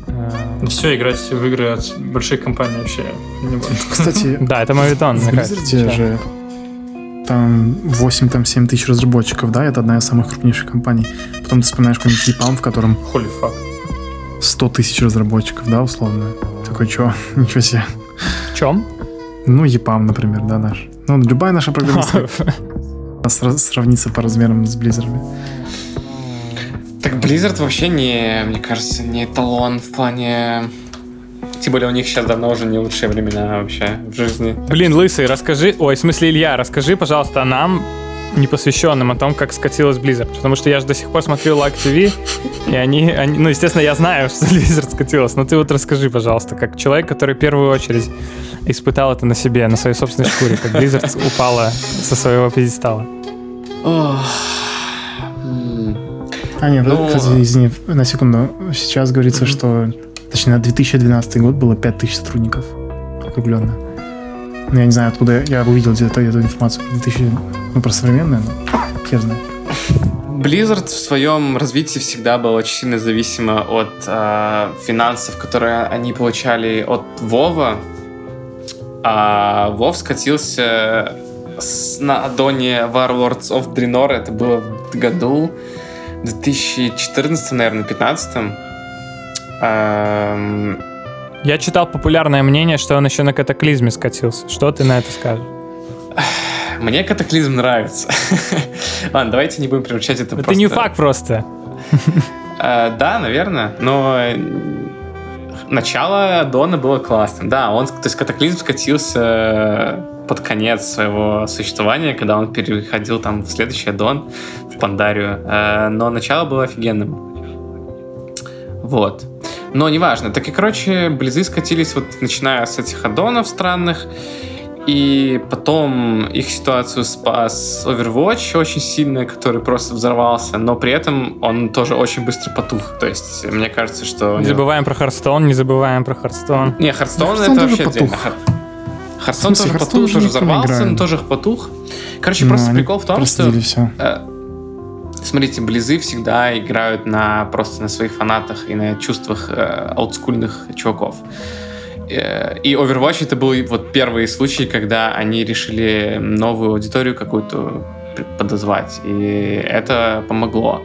Э, Все, играть в игры от больших компаний вообще не буду. Кстати, Да, это мовитон. в мне кажется, Blizzard сейчас. же там 8-7 тысяч разработчиков, да, это одна из самых крупнейших компаний. Потом ты вспоминаешь какой-нибудь EPAM, в котором Holy fuck. 100 тысяч разработчиков, да, условно. Такой, чё, ничего себе. В чем? Ну, EPAM, например, да, наш. Ну, любая наша программистка сра- сравнится по размерам с Blizzard. Так Blizzard вообще не, мне кажется, не эталон в плане... Тем более у них сейчас давно уже не лучшие времена вообще в жизни. Блин, Лысый, расскажи... Ой, в смысле, Илья, расскажи, пожалуйста, нам, непосвященным, о том, как скатилась Blizzard. Потому что я же до сих пор смотрю Lag TV, и они, они... Ну, естественно, я знаю, что Blizzard скатилась, но ты вот расскажи, пожалуйста, как человек, который в первую очередь испытал это на себе, на своей собственной шкуре, как Blizzard упала со своего пьедестала. А, нет, Ну, кстати, извини, на секунду. Сейчас говорится, что... Точнее, на 2012 год было 5000 сотрудников. Округленно. Ну, я не знаю, откуда я увидел где-то эту информацию. 2000, ну, про современное, но хер знает. Blizzard в своем развитии всегда был очень сильно зависимо от э, финансов, которые они получали от Вова. А Вов скатился с- на аддоне Warlords of Draenor. Это было в году 2014, наверное, 2015. Эм, Я читал популярное мнение, что он еще на катаклизме скатился. Что ты на это скажешь? мне катаклизм нравится. Ладно, давайте не будем превращать это Это просто... не факт просто. Э, да, наверное, но э, начало Дона было классным. Да, он, то есть катаклизм скатился под конец своего существования, когда он переходил там в следующий Дон, в Пандарию. Э, но начало было офигенным. Вот. Но неважно. Так и, короче, Близы скатились вот начиная с этих аддонов странных. И потом их ситуацию спас Overwatch очень сильно, который просто взорвался, но при этом он тоже очень быстро потух. То есть, мне кажется, что... Не него- забываем про Hearthstone, не забываем про Харстон. Не, Hearthstone это вообще потух. отдельно. Hear- Hearthstone тоже потух, тоже взорвался, но тоже потух. Короче, Ну, просто прикол в том, что... всё. Э, Смотрите, Близы всегда играют на просто на своих фанатах и на чувствах э, олдскульных чуваков. Э, И Overwatch это был вот первый случай, когда они решили новую аудиторию какую-то подозвать. И это помогло.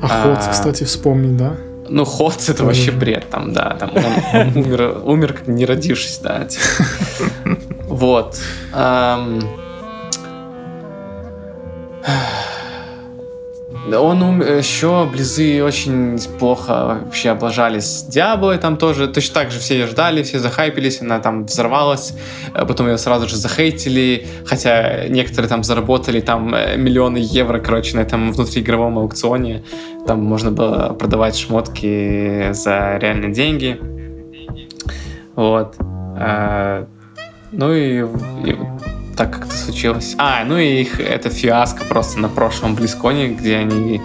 А Ходс, А. кстати, вспомнить, да? Ну, Ходс это Тоже. вообще бред, там, да, там он, он умер, умер как не родившись, да. типа. Вот. Он умер, еще Близы очень плохо вообще облажались с Диаблой, там тоже точно так же все ее ждали, все захайпились, она там взорвалась, а потом ее сразу же захейтили, хотя некоторые там заработали там э, миллионы евро, короче, на этом внутриигровом аукционе, там можно было продавать шмотки за реальные деньги. Вот. А, ну и, и так как-то случилось. А, ну и их это фиаско просто на прошлом Близконе, где они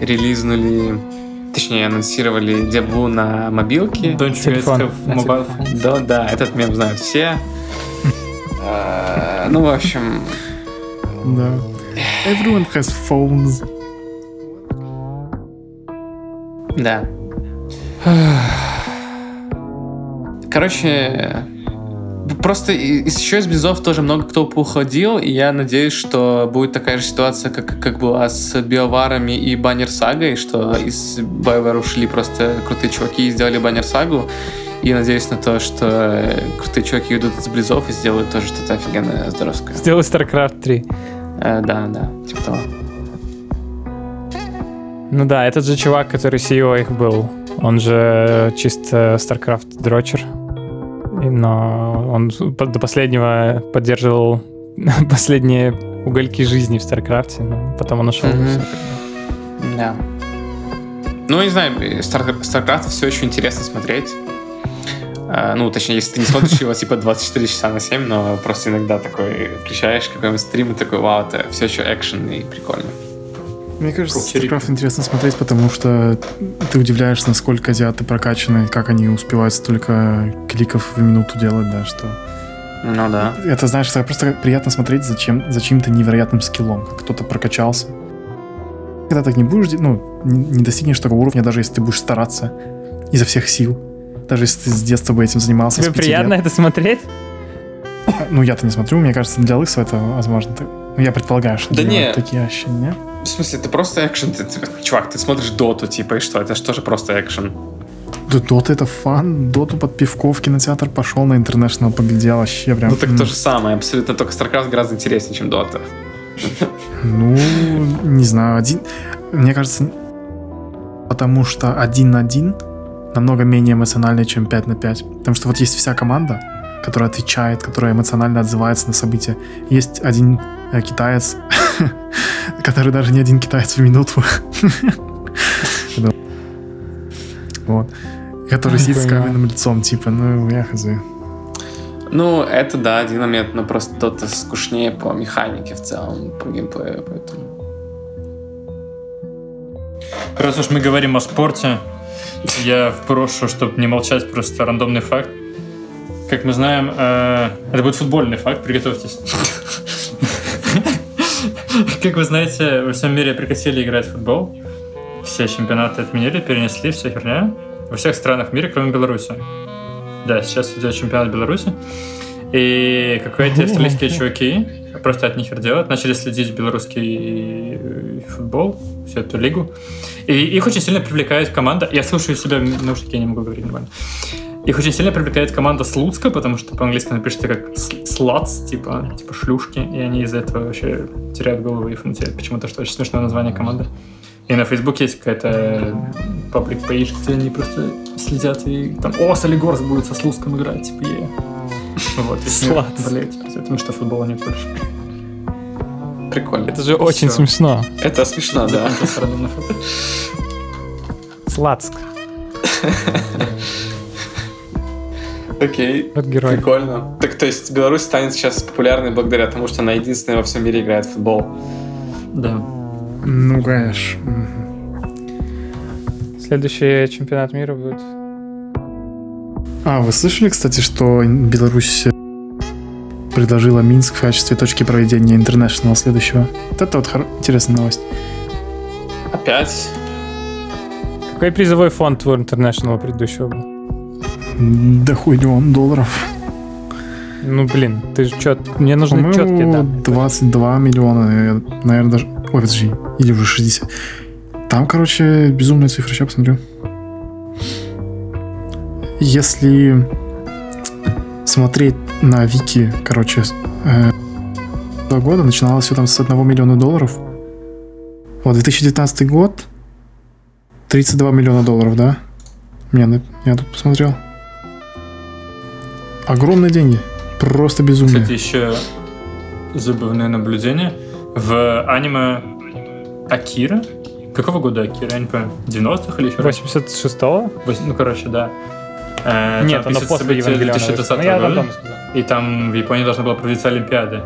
релизнули, точнее анонсировали дебу на мобилке. Don't Телефон. phones? Да, да, этот мем знают все. А, Ну, в общем, Да. Everyone has phones. Да. Короче, просто из- еще из Близов тоже много кто поуходил, и я надеюсь, что будет такая же ситуация, как, как была с Биоварами и Баннер Сагой, что из BioWare ушли просто крутые чуваки и сделали Баннер Сагу. И надеюсь на то, что крутые чуваки уйдут из Близов и сделают тоже что-то офигенное здоровское. Сделай StarCraft 3. Э, да, да, типа того. Ну да, этот же чувак, который CEO их был, он же чисто StarCraft дрочер. Но он до последнего поддерживал последние угольки жизни в StarCraft, но потом он ушел. всё. Да. Ну, не знаю, Star- StarCraft все очень интересно смотреть. А, Ну, точнее, если ты не смотришь его типа 24 часа на 7, но просто иногда такой включаешь какой-нибудь стрим и такой, вау, это все еще экшен и прикольно. Мне кажется, Круто. StarCraft интересно смотреть, потому что ты удивляешься, насколько азиаты прокачаны, как они успевают столько кликов в минуту делать, да, что... Ну да. Это, знаешь, это просто приятно смотреть за, чем, за чьим-то невероятным скиллом, как кто-то прокачался. Когда так не будешь, де- ну, не, не достигнешь такого уровня, даже если ты будешь стараться изо всех сил. Даже если ты с детства бы этим занимался. Тебе приятно лет. это смотреть? Ну, я-то не смотрю, мне кажется, для лысого это возможно. так- Ну, я предполагаю, что Да не. такие ощущения. В смысле, это просто экшен. Ты- ты- чувак, ты смотришь доту, типа, и что? Это же тоже просто экшен. Да, Дота это фан. Доту под пивко в кинотеатр пошел на International, поглядел вообще прям. Ну так м, то же самое, абсолютно, только StarCraft гораздо интереснее, чем дота. Ну, не знаю, один... Мне кажется, потому что один на один намного менее эмоциональный, чем 5 на 5. Потому что вот есть вся команда, которая отвечает, которая эмоционально отзывается на события. Есть один э, китаец, который даже не один китаец в минуту. Вот. Который сидит с каменным лицом, типа, ну, я хз. Ну, это да, один момент, но просто дота скучнее по механике в целом, по геймплею, поэтому... Раз уж мы говорим о спорте, я впрошу, чтобы не молчать, просто рандомный факт. Как мы знаем, э, это будет футбольный факт, приготовьтесь. Как вы знаете, во всем мире прекратили играть в футбол. Все чемпионаты отменили, перенесли, вся херня. Во всех странах мира, кроме Беларуси. Да, сейчас идет чемпионат Беларуси. И какие-то австралийские чуваки, просто от них делают, начали следить белорусский э, футбол, всю эту лигу. И их очень сильно привлекает команда. Я слушаю себя в наушнике, я не могу говорить нормально. Их очень сильно привлекает команда Слуцка, потому что по-английски напишется как слац, типа, типа шлюшки, и они из-за этого вообще теряют голову и фунтеют. Почему-то что очень смешное название команды. И на Фейсбуке есть какая-то паблик пейдж, где они просто следят и там, о, Солигорс будет со Слуцком играть, типа, е. Вот, Слац. болеет, потому что футбола нет больше. Прикольно. Это же очень Всё. смешно. Это смешно, да. Закончился Окей. Вот герой. Прикольно. Так, то есть Беларусь станет сейчас популярной благодаря тому, что она единственная во всем мире играет в футбол. Да. Ну, конечно. Следующий чемпионат мира будет. А, вы слышали, кстати, что Беларусь предложила Минск в качестве точки проведения интернешнл следующего? Вот это вот хор- интересная новость. Опять? Какой призовой фонд у International предыдущего был? Миллион долларов. Ну, блин, ты же чет... Мне нужны По-моему, четкие данные. 22 миллиона, наверное, даже... Ой, подожди, или уже 60. Там, короче, безумная цифра, сейчас посмотрю. Если смотреть на Вики, короче, э, два года, начиналось все там с 1 миллиона долларов. Вот, 2019 год, 32 миллиона долларов, да? На- я тут посмотрел. Огромные деньги. Просто безумные. Кстати, еще забавное наблюдение. В аниме Акира. Какого года Акира? Я не помню. 90-х или еще раньше? 86-го? Вось- Ну, короче, да. Э, Нет, там оно после Евангелиона 2020 вышло. Ну, я года. сказал. И там в Японии должна была проводиться Олимпиада.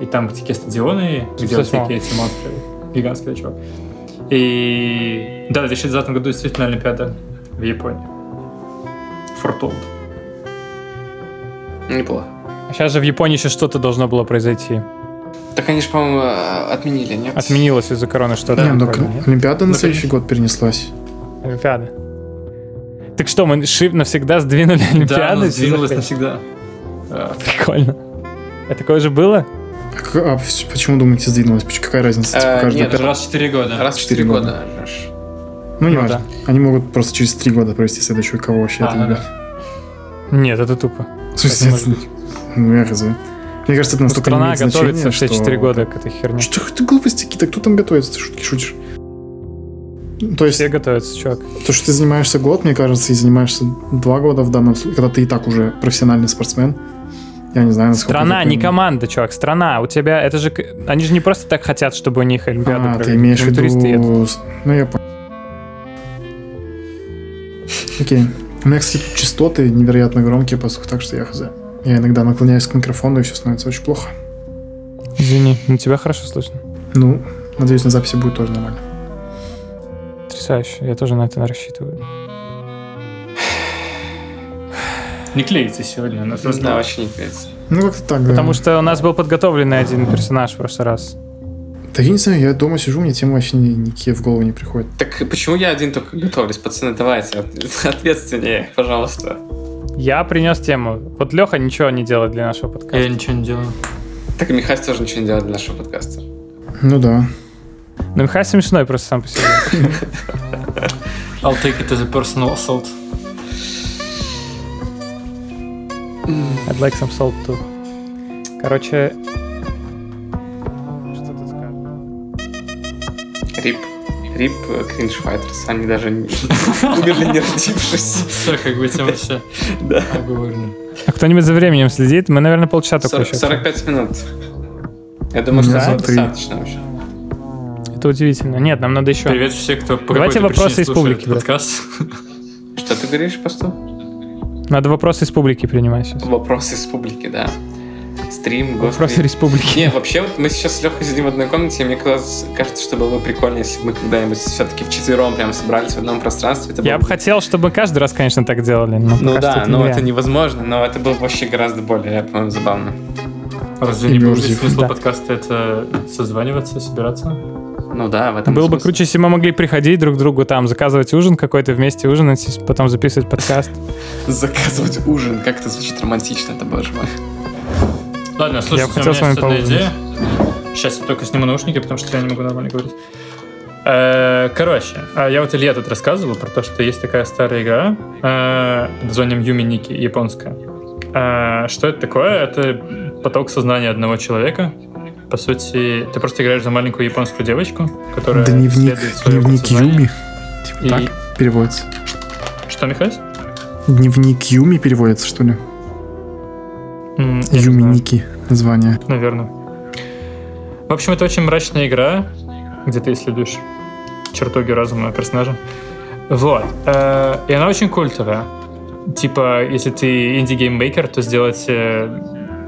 И там такие стадионы, где вот 78. всякие эти монстры. Гигантские чувак. И да, в 2020 году действительно Олимпиада в Японии. Foretold. Неплохо. А сейчас же в Японии еще что-то должно было произойти. Так они же, по-моему, э, отменили, нет? Отменилось из-за короны что-то. Не, ну, такое, так нет? Олимпиада на Ну, следующий год перенеслась. Олимпиада. Так что, мы шип навсегда сдвинули Да, Олимпиаду? за сдвинулась навсегда. А, Прикольно. А такое же было? А, а почему думаете сдвинулась? Поч- Какая разница? Э, Типа, каждые нет, пять- Раз в 4 года. Раз в 4 Четыре года. года. Ну, не Ну важно. Они могут просто через три года провести следующую. Кого вообще А, это ну любят? Нет, это тупо. Это- Ну, я хз. Мне кажется, это настолько страна имеет готовится все что- 4 года к этой херне. Что ты глупости какие-то? Кто там готовится? Ты шутки шутишь? То есть, Все готовятся, чувак. то, что ты занимаешься год, мне кажется, и занимаешься два года в данном случае, когда ты и так уже профессиональный спортсмен, я не знаю, насколько... Страна, это не команда, чувак, страна. У тебя, это же, они же не просто так хотят, чтобы у них Олимпиаду А, ты провели. имеешь в виду... Ну, я понял. Окей. У меня, кстати, частоты невероятно громкие, послух, так что я хз. Я иногда наклоняюсь к микрофону, и все становится очень плохо. Извини, но тебя хорошо слышно. Ну, надеюсь, на записи будет тоже нормально. Потрясающе. Я тоже на это рассчитываю. Не клеится сегодня у нас Да, вообще не клеится. Ну, как-то так, да. Потому что у нас был подготовленный один персонаж в прошлый раз. Да я не знаю, я дома сижу, мне темы вообще ни- никакие в голову не приходят. Так почему я один только готовлюсь? Пацаны, давайте, от- ответственнее, пожалуйста. Я принес тему. Вот Леха ничего не делает для нашего подкаста. Я ничего не делаю. Так и Михась тоже ничего не делает для нашего подкаста. Ну да. Ну, Михай смешной просто сам по себе. I'll take it as a personal assault. I'd like some salt too. Короче... Рип Кринж Файтерс. Они даже не умерли не родившись. Все, как бы тема вся Да. оговорена. А кто-нибудь за временем следит? Мы, наверное, полчаса только 40 еще. 45 минут. Я думаю, что этого достаточно вообще. Это удивительно. Нет, нам надо еще. Привет все, кто по Давайте вопросы из публики, подкаст. Что ты говоришь, посту? Надо вопросы из публики принимать сейчас. Вопросы из публики, да. Стрим, Вопросы гострим. республики. Не, вообще, вот мы сейчас с Лехой сидим в одной комнате, и мне казалось- кажется, что было бы прикольно, если бы мы когда-нибудь все-таки вчетвером прям собрались в одном пространстве. Это Я бы хотел, чтобы каждый раз, конечно, так делали. Но Ну да, что но это невозможно, но это было бы вообще гораздо более, по-моему, забавно. Разве не весь смысл Да. подкаста это созваниваться, собираться? Ну да, в этом Было бы смысл. круче, если мы могли приходить друг к другу там, заказывать ужин какой-то, вместе ужинать, потом записывать подкаст. Заказывать ужин, как это звучит романтично, это боже мой. Ладно, слушайте, хотел у с меня есть одна поужинать. идея. Сейчас я только сниму наушники, потому что я не могу нормально говорить. Э, Короче, а я вот Илья тут рассказывал про то, что есть такая старая игра э, под названием Юми Ники, японская. Э, Что это такое? Это поток сознания одного человека. По сути, ты просто играешь за маленькую японскую девочку, которая Дневник, следует своему дневник. Юми. Типа И- так переводится. Что, Михась? Дневник Юми переводится, что ли? М, я не Юми знаю. Ники название. Наверное. В общем, это очень мрачная игра, где ты исследуешь чертоги разума персонажа. Вот. Э, И она очень культовая. типа, если ты indie game maker, то сделать э,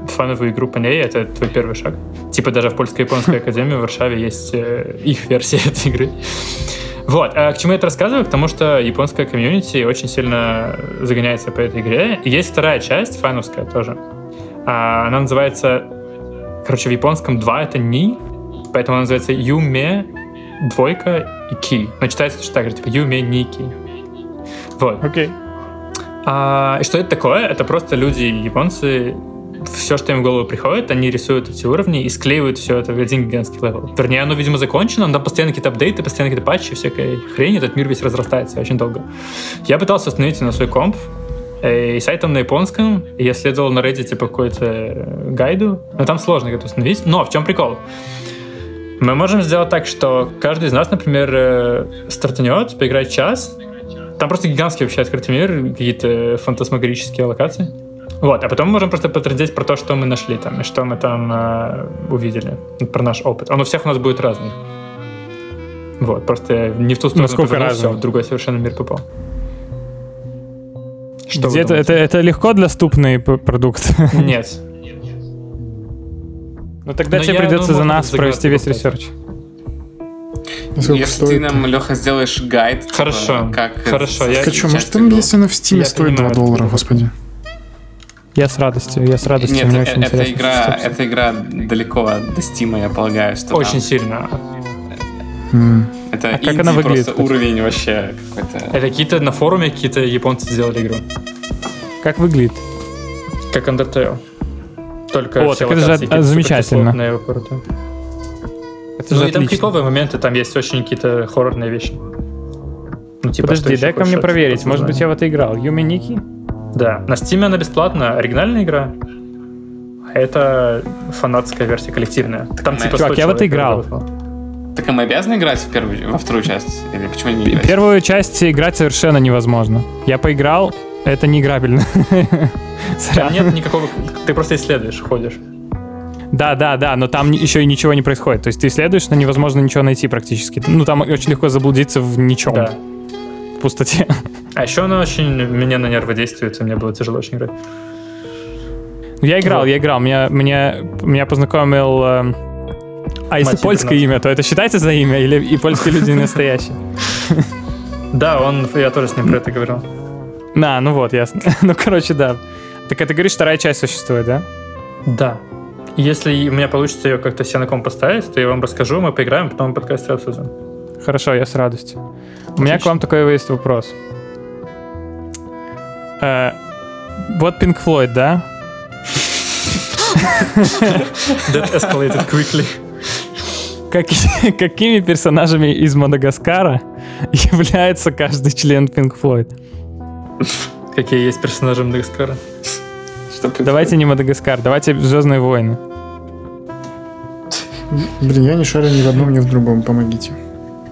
фановую игру по ней — это твой первый шаг. Типа даже в Польско-Японской академии в Варшаве есть э, их версия этой игры. Вот, а к чему я это рассказываю? Потому что японская комьюнити очень сильно загоняется по этой игре. Есть вторая часть, фановская тоже. А, она называется... Короче, в японском 2 — это ни, поэтому она называется Юме, двойка и ки. Но читается точно так же, типа Юме Ники. Вот. Окей. А, и что это такое? Это просто люди, японцы, все, что им в голову приходит, они рисуют эти уровни и склеивают все это в один гигантский level. Вернее, оно, видимо, закончено, но там постоянно какие-то апдейты, постоянно какие-то патчи, всякая хрень, этот мир весь разрастается очень долго. Я пытался установить на свой комп, э, и сайт там на японском, я следовал на Reddit по какой-то гайду, но там сложно это установить. Но в чем прикол? Мы можем сделать так, что каждый из нас, например, э, стартанет, поиграет час, там просто гигантский вообще открытый мир, какие-то фантасмагорические локации. Вот, а потом мы можем просто потрындеть про то, что мы нашли там, и что мы там э, увидели, про наш опыт. Он у всех у нас будет разный. Вот, просто не в ту сторону Насколько повернул, разный? всё, в другой совершенно мир попал. Что Где-то это, это легко доступный продукт. Нет. Ну тогда Но тебе я, придется ну, за нас провести весь ресерч. Насколько Если стоит? ты нам, Леха, сделаешь гайд, типа, Хорошо, как хорошо, я- что, может, там, если она в Steam стоит 2 понимаю, доллара, господи. Я с радостью, я с радостью, Нет, мне э- очень эта интересно. игра, эта игра далеко до Стима, я полагаю, что Очень там- сильно. Это А как она выглядит, просто уровень вообще какой-то. Это какие-то на форуме какие-то японцы сделали игру. Как выглядит? Как Undertale. Только О, все так это же от- замечательно. Это Ну же и там криповые моменты, там есть очень какие-то хоррорные вещи. Ну, типа, Подожди, дай-ка хочешь мне проверить. Может быть, я в это играл. Юми Ники? Да, на Steam она бесплатная, оригинальная игра. А это фанатская версия, коллективная. Там Чувак, типа 100 я в это играл. работало. Так мы обязаны играть в первую, во вторую часть? Или почему не играть? Первую часть играть совершенно невозможно. Я поиграл, это не играбельно. Там нет никакого... Ты просто исследуешь, ходишь. Да, да, да, но там еще и ничего не происходит. То есть ты исследуешь, но невозможно ничего найти практически. Ну, там очень легко заблудиться в ничем, Да. в пустоте. А еще она очень меня на нервы действует, и мне было тяжело очень играть. Я играл, Вот. я играл. Меня, меня, меня познакомил... А если польское имя, то это считается за имя? Или и польские люди настоящие? Да, он, я тоже с ним про это говорил. На, ну вот, ясно. Ну, короче, да. Так это говоришь, вторая часть существует, да? Да. Если у меня получится ее как-то себе на ком поставить, то я вам расскажу, мы поиграем, потом подкасте обсудим. Хорошо, я с радостью. У меня к вам такой есть вопрос. Э, Вот Pink Floyd, да? That escalated quickly. Каки- какими персонажами из Мадагаскара является каждый член Pink Floyd? Какие есть персонажи Мадагаскара? Что Давайте не Мадагаскар, давайте Звездные войны. Блин, я не шарю ни в одном, ни в другом, помогите.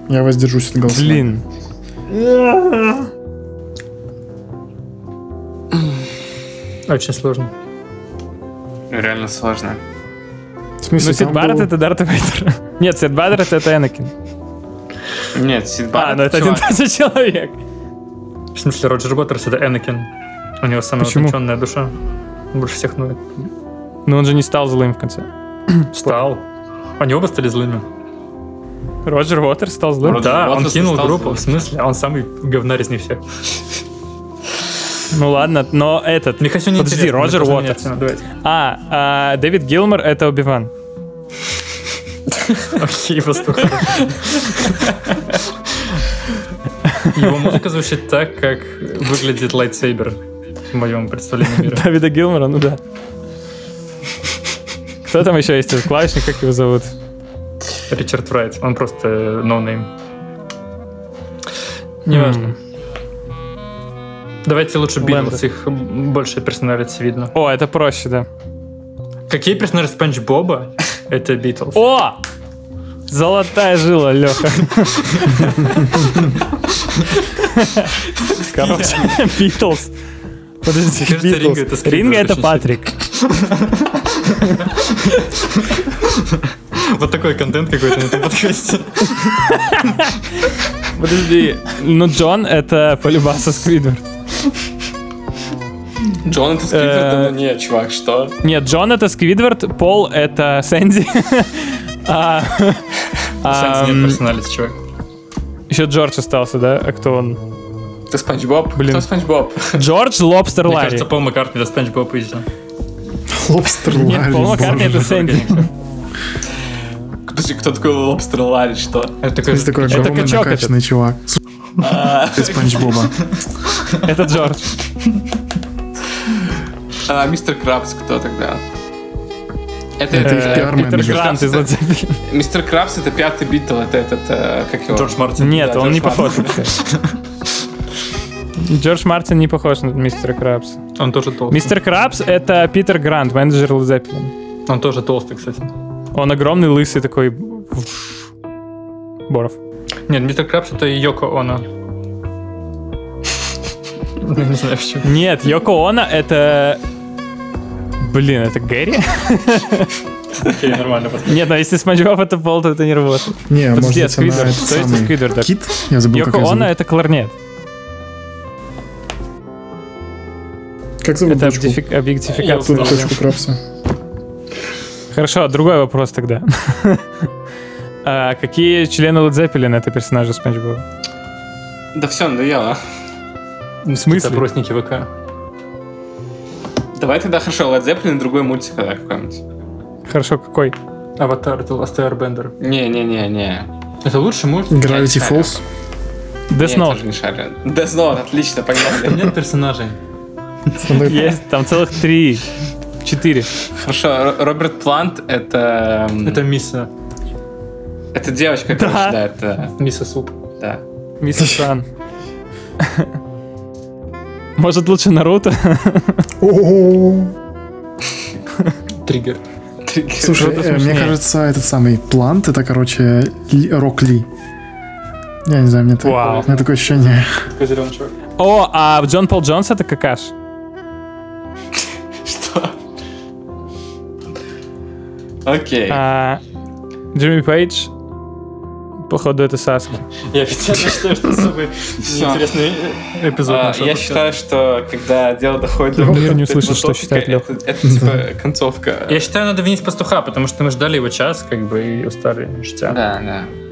Я воздержусь от голосования. Блин. Очень сложно. Реально сложно. Смысле, Ну, Сид Барретт был- это Дарт Вейдер. Нет, Сид Барретт это Энакин. Нет, Сид А, Барретт, ну это один тот же человек. В смысле, Роджер Уотерс это Энакин. У него самая Почему? утонченная душа. Больше всех ноет. Но он же не стал злым в конце. Стал. Они оба стали злыми. Роджер Уотерс стал злым? Роджер да, он Уотерс кинул стал группу. злым. В смысле? Он самый говнарь из них всех. Ну ладно, но этот... Мне хочу не Подожди, Роджер Уотерс. А, а, Дэвид Гилмор это Оби-Ван. Окей, послушай. Его музыка звучит так, как выглядит lightsaber в моем представлении мира. Дэвида Гилмора, ну да. Кто там еще есть? Клавишник, как его зовут? Ричард Райт. Он просто no name. Неважно. Давайте лучше. Битлз, их больше персоналити видно. О, это проще, да. Какие персонажи Спанч Боба? Это Битлз. О! Золотая жила, Леха. Короче, Битлз. Подожди, Мне кажется, Битлз. Ринго это это Патрик. Вот такой контент какой-то на этом подкасте. Подожди, ну Джон это по-любасу Сквидвард. Джонатан Сквидвард, да ну нет, чувак, что? Нет, Джон это Сквидвард, Пол это Сэнди. А, а, нет personality, чувак. Еще Джордж остался, да? А кто он? Ты Спанч Боб? Блин. Кто Спанч Боб? Джордж Лобстер Мне Ларри. кажется, Пол Маккартни до Спанч Боба поезжал. Лобстер Нет, Ларри, Пол Маккартни это Сэнди. Подожди, кто такой Лобстер Ларри, что? Это То такой... есть такой Это качок накачанный чувак. Из Спанч Боба. Это Джордж. А, Мистер Крабс кто тогда? Это, Это это, мне Грант из Led Zeppelin. Мистер Крабс это пятый Битл, это этот, э, как его? Джордж Мартин. Нет, он не похож вообще. Джордж Мартин не похож на мистера Крабс. Он тоже толстый. Мистер Крабс это Питер Грант, менеджер Led Zeppelin. Он тоже толстый, кстати. Он огромный, лысый такой. Боров. Нет, мистер Крабс это Йоко Оно. Не знаю почему. Нет, Йоко Оно это... Блин, это Гэри? Окей, нормально. Нет, ну если Спанч Боб это Пол, то это не работает. Не, может Подожди, а быть, она Сквидвард? из самый Сквидварда? Кит? Я забыл, Йоко Оно это кларнет. Как зовут Это объектификация. Дочку Крабса. Хорошо, другой вопрос тогда. А какие члены Led Zeppelin это персонажи Спанч Боба? Да все, надоело. В смысле? Опросники ВК. Давай тогда хорошо, Led Zeppelin и другой мультик тогда какой-нибудь. Хорошо, какой? Аватар, это Last Airbender. Не-не-не-не. Это лучше мультик? Gravity Falls. Death Note. тоже не шарю. Death Note, отлично, погнали. Нет персонажей. Есть, там целых три. Четыре. Хорошо, Ро- Роберт Плант это... Это Мисса. Это девочка, Да. короче, да, это... Мисса Суп. Да. Мистер Сан. Может, лучше Наруто? Триггер. Слушай, э, мне кажется, этот самый Плант, это, короче, Ли- Рок Ли. Я не знаю, мне, так- Вау. у меня такое ощущение. О, а Джон Пол Джонс это какаш. Что? Окей. А Джимми Пейдж, походу, это Саски. Я официально считаю, что самый интересный эпизод А, я считаю, что когда дело доходит до Лёха не услышит, что считает Лёха. это, типа концовка. Я считаю, надо винить пастуха, потому что мы ждали его час, как бы, и устали ждя. Да, да.